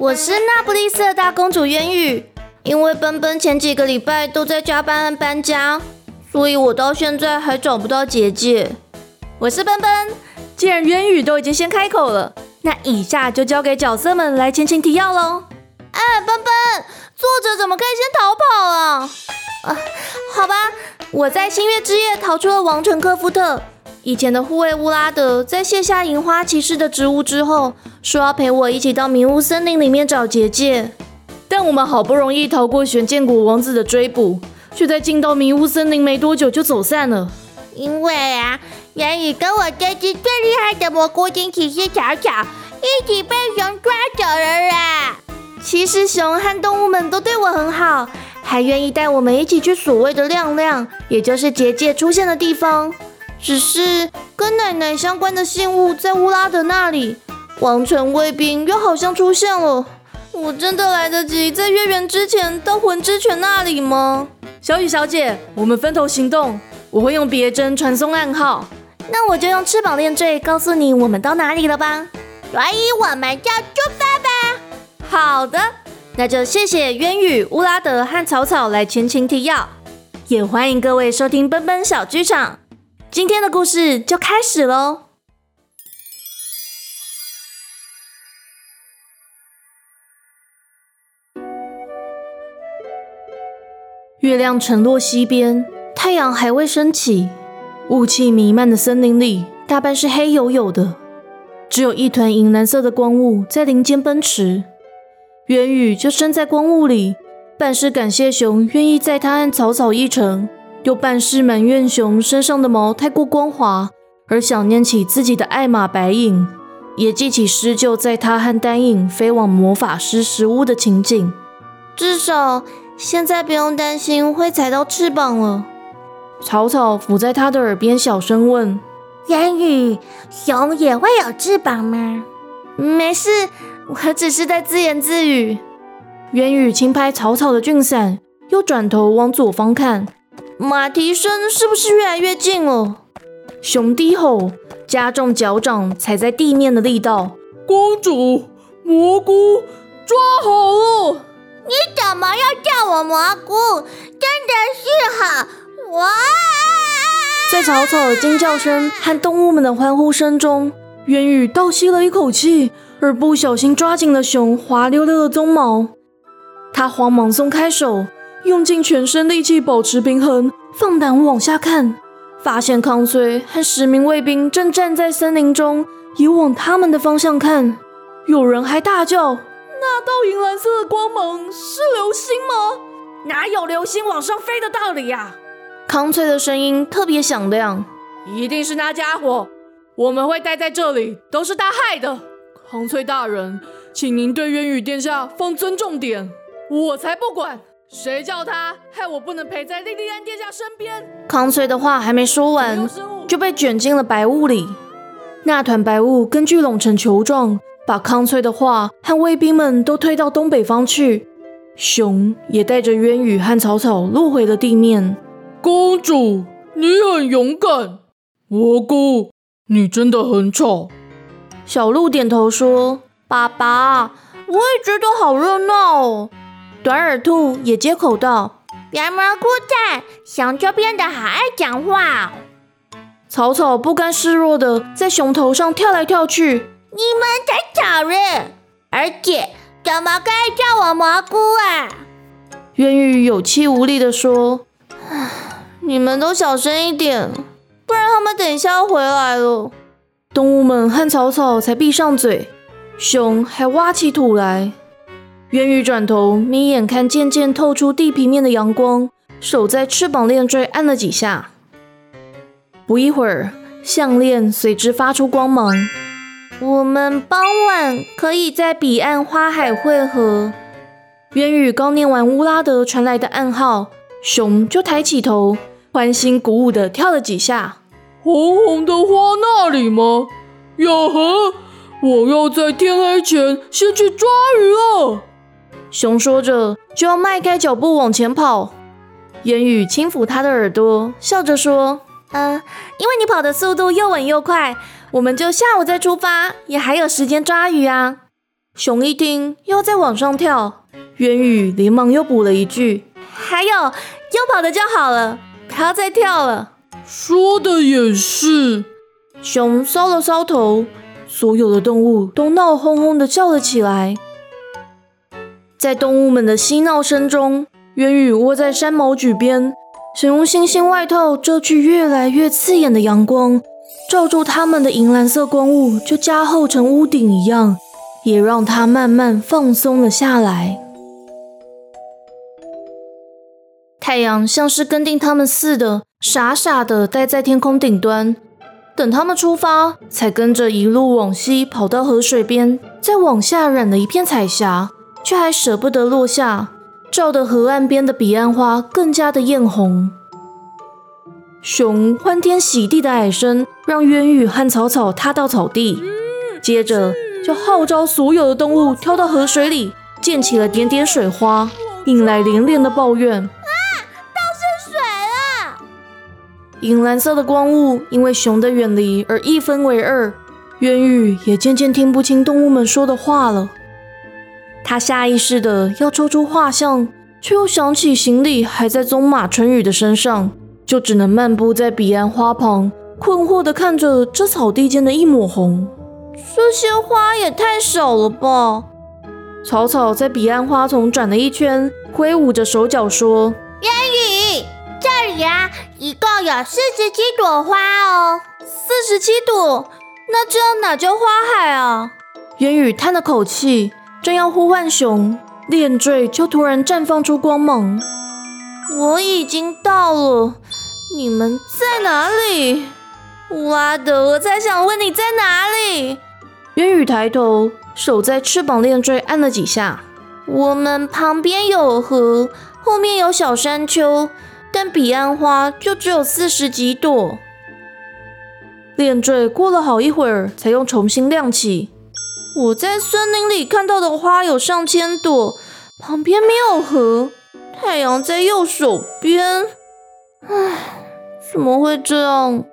我是那不勒斯的大公主渊羽。因为奔奔前几个礼拜都在加班和搬家，所以我到现在还找不到姐姐。我是奔奔。既然渊羽都已经先开口了，那以下就交给角色们来前情提要喽。哎，奔奔，作者怎么可以先逃跑啊？啊，好吧，我在星月之夜逃出了王城科夫特。以前的护卫乌拉德在卸下银花骑士的职务之后，说要陪我一起到迷雾森林里面找结界。但我们好不容易逃过玄剑国王子的追捕，却在进到迷雾森林没多久就走散了。因为啊，原宇跟我这只最厉害的蘑菇精骑士巧巧一起被熊抓走了啦。其实熊和动物们都对我很好，还愿意带我们一起去所谓的亮亮，也就是结界出现的地方。只是跟奶奶相关的信物在乌拉德那里，王城卫兵又好像出现了。我真的来得及在月圆之前到魂之泉那里吗？小雨小姐，我们分头行动。我会用别针传送暗号，那我就用翅膀链坠告诉你我们到哪里了吧。所以我们就出发吧。好的，那就谢谢渊羽、乌拉德和草草来前情提要，也欢迎各位收听奔奔小剧场。今天的故事就开始喽。月亮沉落西边，太阳还未升起，雾气弥漫的森林里大半是黑黝黝的，只有一团银蓝色的光雾在林间奔驰。元宇就身在光雾里，半是感谢熊愿意载他和草草一程，又半是满怨熊身上的毛太过光滑，而想念起自己的爱马白影，也记起施救在他和丹影飞往魔法师石屋的情景，至少。现在不用担心会踩到翅膀了。草草伏在他的耳边小声问：“言语，熊也会有翅膀吗？”“没事，我只是在自言自语。”元宇轻拍草草的俊伞，又转头往左方看，马蹄声是不是越来越近了？熊低吼，加重脚掌踩在地面的力道。公主，蘑菇抓好了！你怎么要叫我蘑菇？真的是好哇！在草草的惊叫声和动物们的欢呼声中，渊宇倒吸了一口气，而不小心抓紧了熊滑溜溜的鬃毛。他慌忙松开手，用尽全身力气保持平衡，放胆往下看，发现康崔和十名卫兵正站在森林中，也往他们的方向看。有人还大叫。那道银蓝色的光芒是流星吗？哪有流星往上飞的道理呀？康翠的声音特别响亮，一定是那家伙。我们会待在这里，都是他害的。康翠大人，请您对渊羽殿下放尊重点。我才不管，谁叫他害我不能陪在莉莉安殿下身边。康翠的话还没说完，就被卷进了白雾里。那团白雾根据拢成球状。把康翠的话和卫兵们都推到东北方去，熊也带着渊羽和草草落回了地面。公主，你很勇敢。蘑菇，你真的很丑。小鹿点头说：“爸爸，我也觉得好热闹哦。”短耳兔也接口道：“别蘑菇在，熊就变得好爱讲话。”草草不甘示弱的在熊头上跳来跳去。你们在找人，而且怎么可以叫我蘑菇啊？渊羽有气无力的说：“你们都小声一点，不然他们等一下要回来了。”动物们和草草才闭上嘴，熊还挖起土来。渊羽转头眯眼看渐渐透出地平面的阳光，手在翅膀链坠按了几下，不一会儿，项链随之发出光芒。我们傍晚可以在彼岸花海汇合。渊羽刚念完乌拉德传来的暗号，熊就抬起头，欢欣鼓舞地跳了几下。红红的花那里吗？哟呵，我要在天黑前先去抓鱼了。熊说着，就要迈开脚步往前跑。烟雨轻抚他的耳朵，笑着说：“嗯，因为你跑的速度又稳又快。”我们就下午再出发，也还有时间抓鱼啊！熊一听又在往上跳，烟雨连忙又补了一句：“还有，又跑的就好了，不要再跳了。”说的也是。熊搔了搔头，所有的动物都闹哄哄的叫了起来。在动物们的嬉闹声中，渊羽窝在山毛榉边，想用星星外套遮去越来越刺眼的阳光，罩住它们的银蓝色光雾就加厚成屋顶一样，也让它慢慢放松了下来。太阳像是跟定他们似的，傻傻的待在天空顶端。等他们出发，才跟着一路往西跑到河水边，再往下染了一片彩霞，却还舍不得落下，照得河岸边的彼岸花更加的艳红。熊欢天喜地的矮声让渊羽和草草踏到草地，接着就号召所有的动物跳到河水里，溅起了点点水花，引来连连的抱怨。啊，倒是水了银蓝色的光雾因为熊的远离而一分为二，渊羽也渐渐听不清动物们说的话了。他下意识的要抽出画像，却又想起行李还在棕马春雨的身上，就只能漫步在彼岸花旁，困惑的看着这草地间的一抹红。这些花也太少了吧！草草在彼岸花丛转了一圈，挥舞着手脚说：“渊羽，这里啊！”一共有四十七朵花哦，四十七朵，那这样哪叫花海啊？渊羽叹了口气，正要呼唤熊，链坠就突然绽放出光芒。我已经到了，你们在哪里？乌拉德，我才想问你在哪里。渊羽抬头，手在翅膀链坠按了几下。我们旁边有河，后面有小山丘。但彼岸花就只有四十几朵，链坠过了好一会儿才又重新亮起。我在森林里看到的花有上千朵，旁边没有河，太阳在右手边。唉，怎么会这样？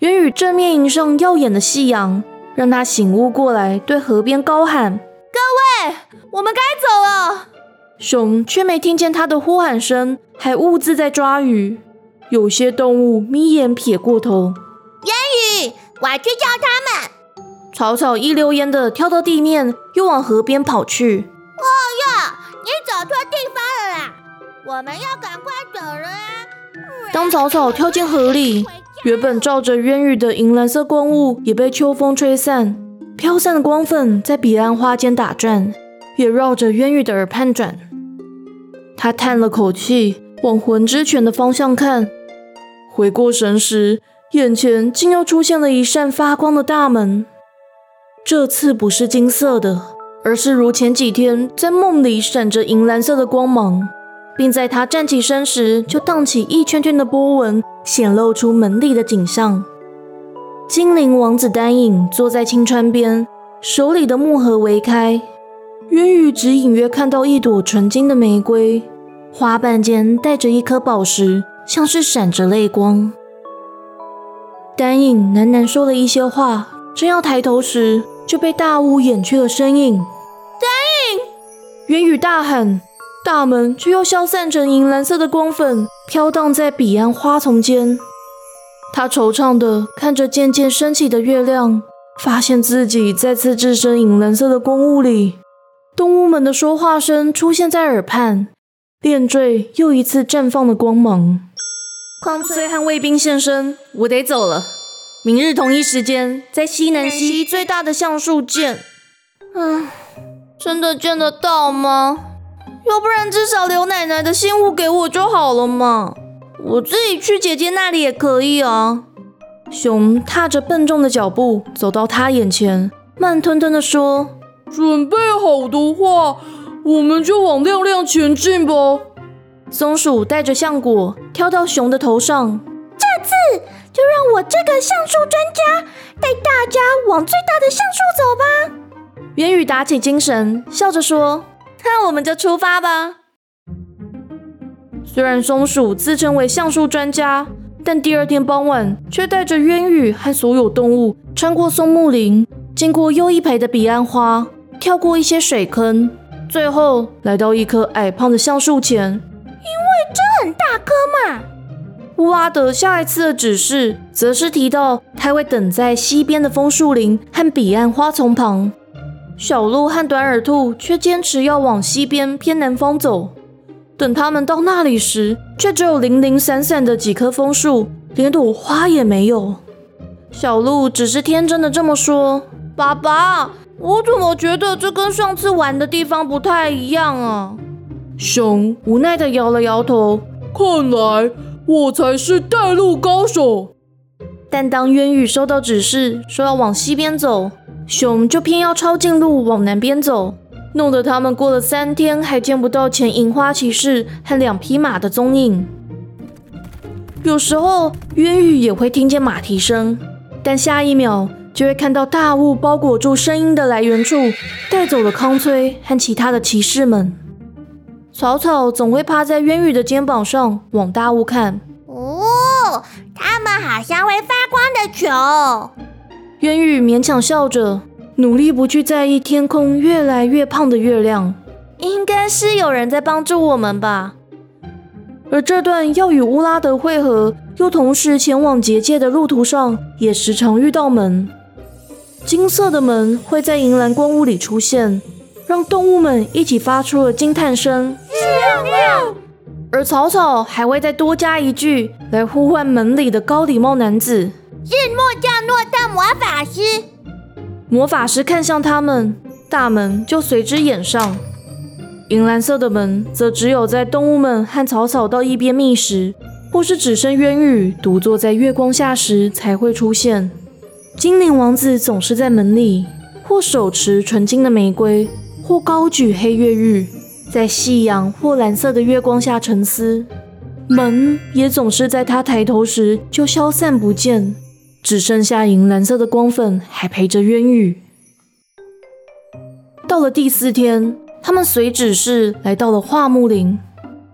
元宇正面迎上耀眼的夕阳，让他醒悟过来，对河边高喊：“各位，我们该走了。”熊却没听见他的呼喊声，还兀自在抓鱼。有些动物眯眼撇过头。烟雨，我去叫他们。草草一溜烟的跳到地面，又往河边跑去。哦哟，你走错地方了啦！我们要赶快走了啊！当草草跳进河里，原本照着渊羽的银蓝色光雾也被秋风吹散，飘散的光粉在彼岸花间打转，也绕着渊羽的耳畔转。他叹了口气，往魂之泉的方向看。回过神时，眼前竟又出现了一扇发光的大门。这次不是金色的，而是如前几天在梦里闪着银蓝色的光芒，并在他站起身时就荡起一圈圈的波纹，显露出门里的景象。精灵王子丹影坐在青川边，手里的木盒微开。渊羽只隐约看到一朵纯金的玫瑰，花瓣间带着一颗宝石，像是闪着泪光。丹影喃喃说了一些话，正要抬头时，就被大雾掩去了身影。丹影！渊羽大喊，大门却又消散成银蓝色的光粉，飘荡在彼岸花丛间。他惆怅地看着渐渐升起的月亮，发现自己再次置身银蓝色的光雾里。动物们的说话声出现在耳畔，链坠又一次绽放了光芒。匡翠和卫兵现身，我得走了。明日同一时间，在西南西最大的橡树见。嗯，真的见得到吗？要不然至少刘奶奶的信物给我就好了嘛。我自己去姐姐那里也可以啊。熊踏着笨重的脚步走到他眼前，慢吞吞地说。准备好的话，我们就往亮亮前进吧。松鼠带着橡果跳到熊的头上，这次就让我这个橡树专家带大家往最大的橡树走吧。元宇打起精神，笑着说：“那我们就出发吧。”虽然松鼠自称为橡树专家，但第二天傍晚却带着渊羽和所有动物穿过松木林，经过又一排的彼岸花。跳过一些水坑，最后来到一棵矮胖的橡树前。因为这很大棵嘛。乌拉德下一次的指示，则是提到他会等在西边的枫树林和彼岸花丛旁。小鹿和短耳兔却坚持要往西边偏南方走。等他们到那里时，却只有零零散散的几棵枫树，连朵花也没有。小鹿只是天真的这么说：“爸爸，我怎么觉得这跟上次玩的地方不太一样啊？”熊无奈的摇了摇头：“看来我才是带路高手。”但当渊羽收到指示说要往西边走，熊就偏要抄近路往南边走，弄得他们过了三天还见不到前银花骑士和两匹马的踪影。有时候渊羽也会听见马蹄声，但下一秒就会看到大雾包裹住声音的来源处，带走了康崔和其他的骑士们。草草总会趴在渊羽的肩膀上往大雾看。哦，他们好像会发光的球。渊羽勉强笑着，努力不去在意天空越来越胖的月亮。应该是有人在帮助我们吧。而这段要与乌拉德会合，又同时前往结界的路途上，也时常遇到门。金色的门会在银蓝光雾里出现，让动物们一起发出了惊叹声。而草草还会再多加一句，来呼唤门里的高礼帽男子。是莫加诺的魔法师。魔法师看向他们，大门就随之掩上。银蓝色的门则只有在动物们和草草到一边觅食，或是只剩渊羽独坐在月光下时才会出现。精灵王子总是在门里，或手持纯金的玫瑰，或高举黑月玉，在夕阳或蓝色的月光下沉思。门也总是在他抬头时就消散不见。只剩下银蓝色的光粉还陪着渊羽。到了第四天，他们随指示来到了桦木林。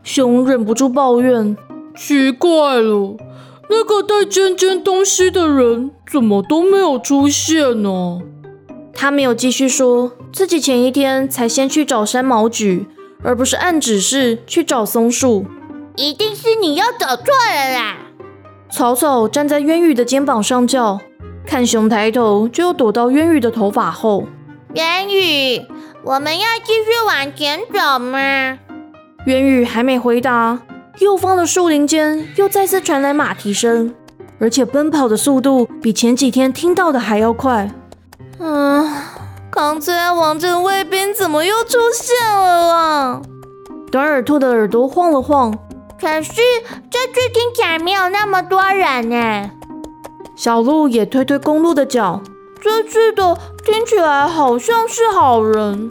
熊忍不住抱怨：“奇怪了，那个带尖尖东西的人怎么都没有出现呢？”他没有继续说自己前一天才先去找山毛榉，而不是按指示去找松树。一定是你又走错了啦！草草站在渊羽的肩膀上叫，看熊抬头就躲到渊羽的头发后。渊羽，我们要继续往前走吗？渊羽还没回答，右方的树林间又再次传来马蹄声，而且奔跑的速度比前几天听到的还要快。嗯，康崔王镇卫兵怎么又出现了啊？短耳兔的耳朵晃了晃。可是这句听起来没有那么多人呢。小鹿也推推公鹿的脚，这次的听起来好像是好人。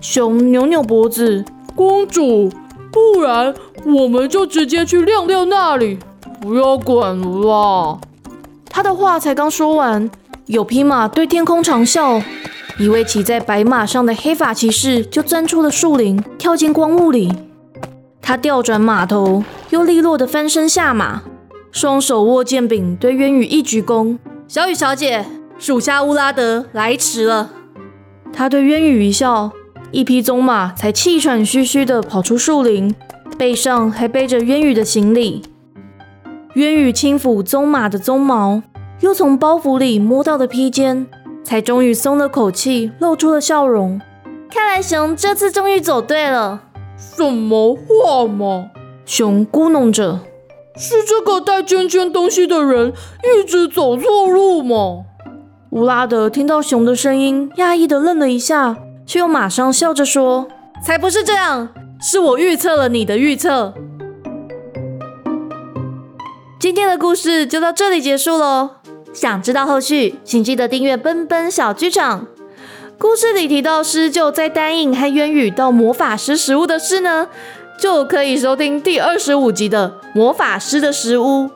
熊扭扭脖子，公主，不然我们就直接去亮亮那里，不要管了啦。他的话才刚说完，有匹马对天空长啸，一位骑在白马上的黑发骑士就钻出了树林，跳进光雾里。他调转马头，又利落的翻身下马，双手握剑柄，对渊羽一鞠躬：“小雨小姐，属下乌拉德来迟了。”他对渊羽一笑，一匹棕马才气喘吁吁的跑出树林，背上还背着渊羽的行李。渊羽轻抚棕马的鬃毛，又从包袱里摸到的披肩，才终于松了口气，露出了笑容。看来熊这次终于走对了。什么话嘛！熊咕哝着：“是这个带尖尖东西的人一直走错路吗？”乌拉德听到熊的声音，讶异的愣了一下，却又马上笑着说：“才不是这样，是我预测了你的预测。”今天的故事就到这里结束喽。想知道后续，请记得订阅奔奔小剧场。故事里提到施救在丹影和渊羽到魔法师食物的事呢，就可以收听第二十五集的魔法师的食物。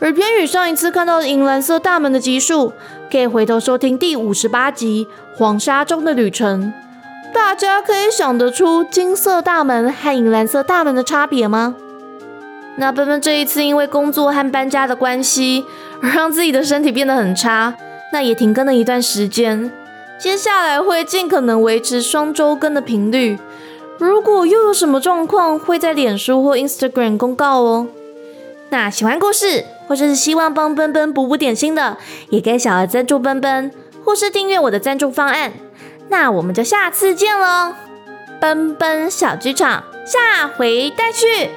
而渊羽上一次看到银蓝色大门的集数，可以回头收听第五十八集黄沙中的旅程。大家可以想得出金色大门和银蓝色大门的差别吗？那奔奔这一次因为工作和搬家的关系，而让自己的身体变得很差，那也停更了一段时间。接下来会尽可能维持双周更的频率。如果又有什么状况，会在脸书或 Instagram 公告哦。那喜欢故事，或者是希望帮奔奔补补点心的，也给小额赞助奔奔，或是订阅我的赞助方案。那我们就下次见喽，奔奔小剧场，下回待续。